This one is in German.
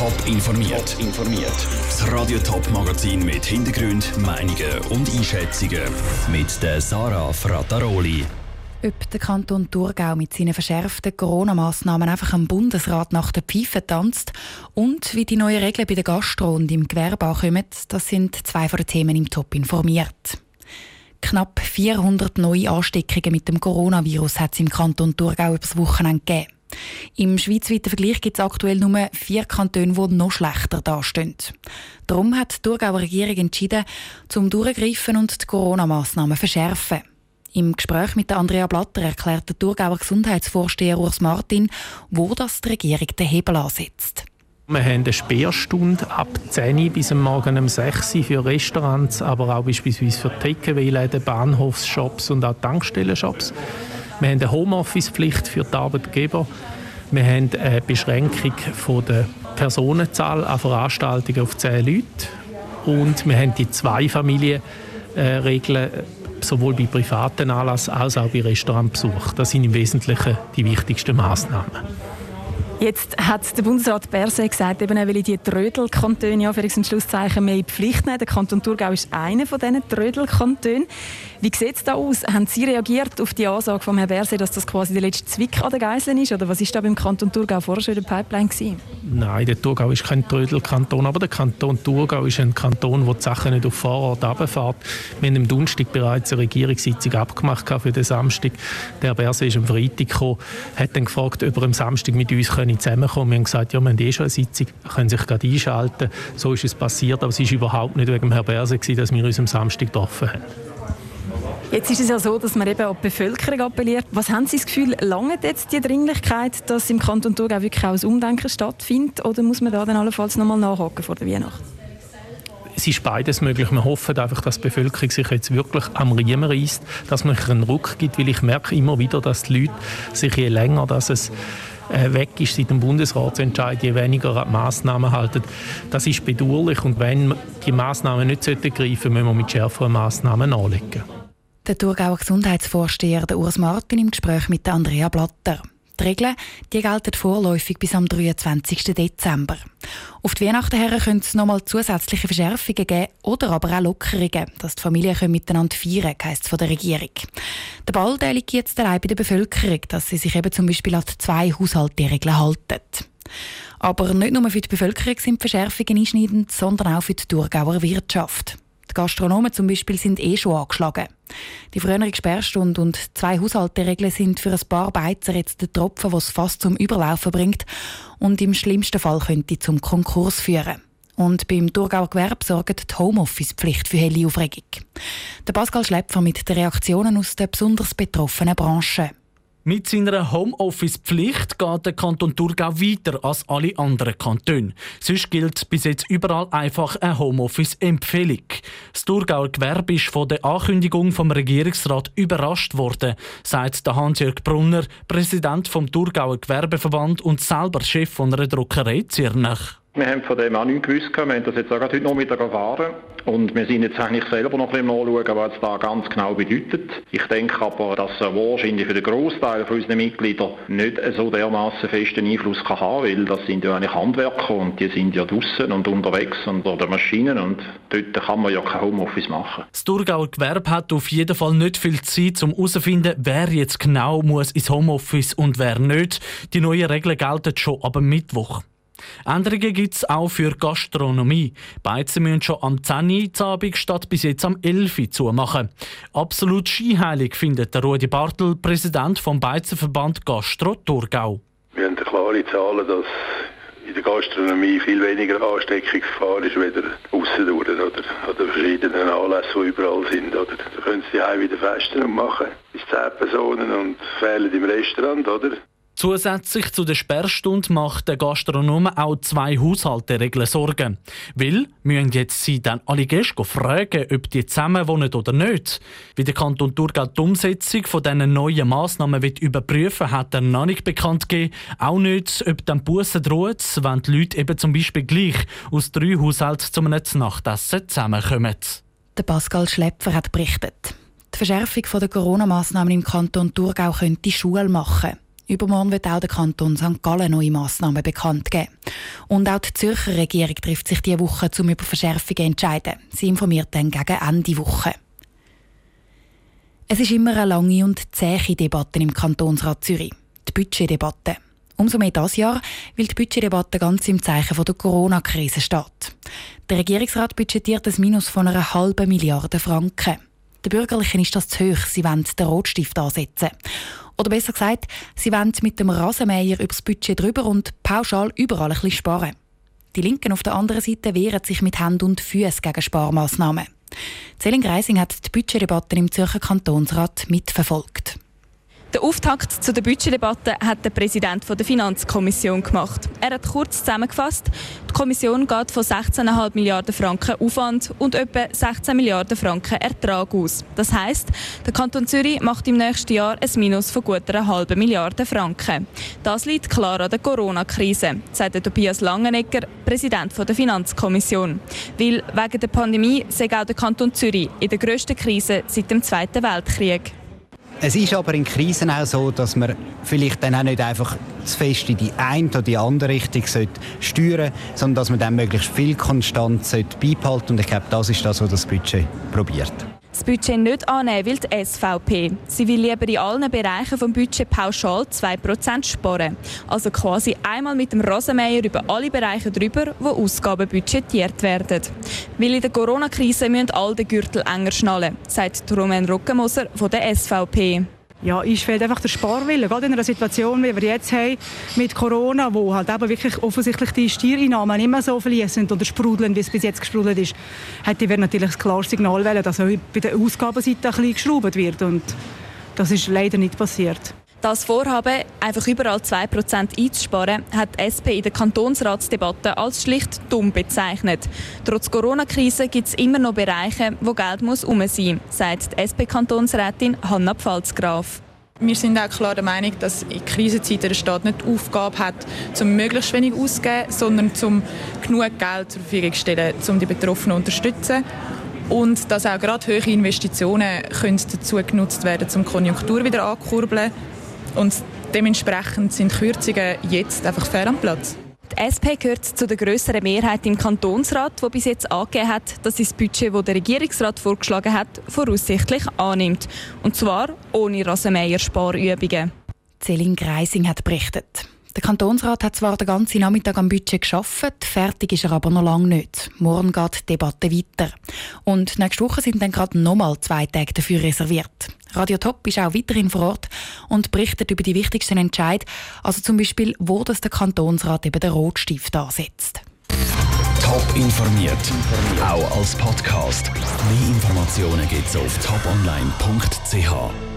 Top informiert. informiert. Das Radio Top Magazin mit Hintergrund, Meinungen und Einschätzungen mit der Sarah Frataroli. Ob der Kanton Thurgau mit seinen verschärften Corona-Massnahmen einfach am Bundesrat nach der Pfeife tanzt und wie die neuen Regeln bei der Gastro und im Gewerbe ankommen, das sind zwei von den Themen im Top informiert. Knapp 400 neue Ansteckungen mit dem Coronavirus hat es im Kanton Thurgau übers Wochenende gegeben. Im schweizweiten Vergleich gibt es aktuell nur vier Kantone, die noch schlechter dastehen. Darum hat die Thurgauer Regierung entschieden, zum Durchgreifen und die Corona-Massnahmen verschärfen. Im Gespräch mit Andrea Blatter erklärt der Thurgauer Gesundheitsvorsteher Urs Martin, wo das die Regierung den Hebel ansetzt. Wir haben eine Sperrstunde ab 10 bis am Morgen um 6 Uhr für Restaurants, aber auch beispielsweise für Takeaway-Läden, Bahnhofsshops und auch Tankstellenshops. Wir haben eine Homeoffice-Pflicht für die Arbeitgeber. Wir haben eine Beschränkung der Personenzahl an Veranstaltungen auf 10 Leute. Und wir haben die zwei Familienregeln sowohl bei privaten Anlässen als auch bei Restaurantbesuch. Das sind im Wesentlichen die wichtigsten Maßnahmen. Jetzt hat der Bundesrat Berse gesagt, eben, er will die Trödelkantone ja, für Schlusszeichen mehr in die Pflicht nehmen. Der Kanton Thurgau ist einer von diesen Trödelkantonen. Wie sieht es da aus? Haben Sie reagiert auf die Ansage von Herrn Berse, dass das quasi der letzte Zwick an den Geiseln ist? Oder was war da beim Kanton Thurgau vorher schon in der Pipeline? Gewesen? Nein, der Thurgau ist kein Trödelkanton, aber der Kanton Thurgau ist ein Kanton, der die Sachen nicht auf Vorort runterfährt. Wir haben am Donnerstag bereits eine Regierungssitzung abgemacht für den Samstag. Der Herr Berse ist am Freitag gekommen, hat dann gefragt, ob er am Samstag mit uns zusammenkommen können. Wir haben gesagt, ja, wir haben eh schon eine Sitzung, können sich gerade einschalten. So ist es passiert, aber es ist überhaupt nicht wegen Herrn Berse dass wir uns am Samstag getroffen haben. Jetzt ist es ja so, dass man eben an die Bevölkerung appelliert. Was haben Sie das Gefühl, lange jetzt die Dringlichkeit, dass im Kanton Thurgau wirklich auch ein Umdenken stattfindet? Oder muss man da dann allenfalls noch mal nachhaken vor der Weihnacht? Es ist beides möglich. Wir hoffen einfach, dass die Bevölkerung sich jetzt wirklich am Riemen reißt, dass man einen Ruck gibt, weil ich merke immer wieder, dass die Leute sich je länger, dass es äh, weg ist seit dem Bundesratsentscheid, je weniger Massnahmen halten. Das ist bedauerlich und wenn die Massnahmen nicht greifen sollten, müssen wir mit schärferen Massnahmen anlegen. Der Thurgauer Gesundheitsvorsteher der Urs Martin im Gespräch mit Andrea Blatter. Die Regeln die gelten vorläufig bis am 23. Dezember. Auf die Weihnachten her können es nochmal zusätzliche Verschärfungen geben oder aber auch Lockerungen, dass die Familien miteinander feiern können, heisst es von der Regierung. Der Ball der liegt jetzt allein bei der Bevölkerung, dass sie sich eben zum Beispiel an zwei Haushaltsregeln halten. Aber nicht nur für die Bevölkerung sind Verschärfungen einschneidend, sondern auch für die Thurgauer Wirtschaft. Die Gastronomen zum Beispiel sind eh schon angeschlagen. Die frühere Sperrstunde und zwei Haushalteregeln sind für ein paar Beizer jetzt der Tropfen, was fast zum Überlaufen bringt und im schlimmsten Fall könnte zum Konkurs führen. Und beim Thurgauer Gewerbe sorgt die Homeoffice-Pflicht für helle Aufregung. Der Pascal Schlepfer mit den Reaktionen aus den besonders betroffenen Branchen. Mit seiner Homeoffice-Pflicht geht der Kanton Thurgau weiter als alle anderen Kantone. Sonst gilt bis jetzt überall einfach eine Homeoffice-Empfehlung. Das Thurgauer Gewerbe ist von der Ankündigung vom Regierungsrat überrascht worden, sagt Hans-Jörg Brunner, Präsident vom Thurgauer Gewerbeverband und selber Chef von einer Druckerei Zirnach. Wir haben von dem auch nichts gewusst. Wir haben das jetzt auch heute Nachmittag erfahren. Und wir sind jetzt eigentlich selber noch ein bisschen nachschauen, was das ganz genau bedeutet. Ich denke aber, dass er wahrscheinlich für den Großteil unserer Mitglieder nicht so dermaßen festen Einfluss kann haben weil das sind ja eigentlich Handwerker und die sind ja draußen und unterwegs unter den Maschinen und dort kann man ja kein Homeoffice machen. Das Thurgauer Gewerbe hat auf jeden Fall nicht viel Zeit, um herauszufinden, wer jetzt genau muss ins Homeoffice und wer nicht. Die neuen Regeln gelten schon ab Mittwoch. Änderungen gibt es auch für Gastronomie. Beizen müssen schon am 10 Uhr statt bis jetzt am 11 Uhr zumachen. Absolut skiheilig findet der Rudi Bartel, Präsident vom Beizenverband Gastro Thurgau. Wir haben klare Zahlen, dass in der Gastronomie viel weniger Ansteckungsgefahr ist, weder aussen oder an den verschiedenen Anlässen, die überall sind. Oder? Da können sie die wieder festen und machen bis 10 Personen und fehlen im Restaurant, oder? Zusätzlich zu der Sperrstunde macht der Gastronom auch zwei Haushalteregeln Sorgen. Weil müssen jetzt sie dann alle Gäste fragen, ob die zusammen wohnen oder nicht. Wie der Kanton Thurgau die Umsetzung von diesen neuen Massnahmen wird überprüfen hat er noch nicht bekannt gegeben. Auch nicht, ob dann Bussen droht, wenn die Leute eben zum Beispiel gleich aus drei Haushalten zum Nachtessen zusammenkommen. Der Pascal Schlepfer hat berichtet. Die Verschärfung der Corona-Massnahmen im Kanton Thurgau könnte Schule machen. Übermorgen wird auch der Kanton St. Gallen neue Massnahmen bekannt geben. Und auch die Zürcher Regierung trifft sich diese Woche, um über Verschärfungen zu entscheiden. Sie informiert dann gegen Ende Woche. Es ist immer eine lange und zähe Debatte im Kantonsrat Zürich. Die Budgetdebatte. Umso mehr das Jahr, weil die Budgetdebatte ganz im Zeichen der Corona-Krise steht. Der Regierungsrat budgetiert ein Minus von einer halben Milliarde Franken. Den Bürgerlichen ist das zu hoch, sie wollen den Rotstift ansetzen. Oder besser gesagt, sie wollen mit dem Rasenmäher übers Budget drüber und pauschal überall ein bisschen sparen. Die Linken auf der anderen Seite wehren sich mit Hand und Füßen gegen Sparmaßnahmen. Zelling Reising hat die Budgetdebatten im Zürcher Kantonsrat mitverfolgt. Der Auftakt zu der Budgetdebatte hat der Präsident der Finanzkommission gemacht. Er hat kurz zusammengefasst, die Kommission geht von 16,5 Milliarden Franken Aufwand und etwa 16 Milliarden Franken Ertrag aus. Das heißt, der Kanton Zürich macht im nächsten Jahr ein Minus von gut einer halben Milliarde Franken. Das liegt klar an der Corona-Krise, sagt Tobias Langenegger, Präsident der Finanzkommission. Weil wegen der Pandemie sei auch der Kanton Zürich in der grössten Krise seit dem Zweiten Weltkrieg. Es ist aber in Krisen auch so, dass man vielleicht dann auch nicht einfach zu fest in die eine oder die andere Richtung sollte steuern sondern dass man dann möglichst viel Konstanz beibehalten sollte. Und ich glaube, das ist das, was das Budget probiert das Budget nicht annehmen will die SVP. Sie will lieber in allen Bereichen vom Budget pauschal 2% sparen. Also quasi einmal mit dem Rasenmäher über alle Bereiche drüber, wo Ausgaben budgetiert werden. Weil in der Corona-Krise müssen all den Gürtel enger schnallen, sagt Roman Rockenmoser von der SVP. Ja, ist fehlt einfach der Sparwille. Gerade in einer Situation, wie wir jetzt haben mit Corona, wo halt eben wirklich offensichtlich die Steuereinnahmen nicht mehr so fließen oder sprudeln, wie es bis jetzt gesprudelt ist, hätte wir natürlich ein klares Signal wählen, dass auch bei der Ausgabenseite ein bisschen geschraubt wird. Und das ist leider nicht passiert. Das Vorhaben, einfach überall 2% einzusparen, hat die SP in der Kantonsratsdebatte als schlicht dumm bezeichnet. Trotz Corona-Krise gibt es immer noch Bereiche, wo Geld muss um sein sagt die SP-Kantonsrätin Hanna Pfalzgraf. Wir sind auch klar der Meinung, dass in Krisenzeiten der Staat nicht die Aufgabe hat, zum möglichst wenig auszugeben, sondern zum genug Geld zur Verfügung zu stellen, um die Betroffenen zu unterstützen. Und dass auch gerade hohe Investitionen können dazu genutzt werden, um Konjunktur wieder anzukurbeln und dementsprechend sind Kürzungen jetzt einfach fair am Platz. Die SP gehört zu der grösseren Mehrheit im Kantonsrat, die bis jetzt angegeben hat, dass sie das Budget, das der Regierungsrat vorgeschlagen hat, voraussichtlich annimmt. Und zwar ohne Rasenmäher-Sparübungen. Celine Greising hat berichtet. Der Kantonsrat hat zwar den ganzen Nachmittag am Budget geschafft, fertig ist er aber noch lange nicht. Morgen geht die Debatte weiter. Und nächste Woche sind dann gerade nochmal zwei Tage dafür reserviert. Radio Top ist auch weiterhin vor Ort und berichtet über die wichtigsten Entscheidungen, also zum Beispiel, wo das der Kantonsrat eben den Rotstift ansetzt. Top informiert, auch als Podcast. Mehr Informationen gibt es auf toponline.ch.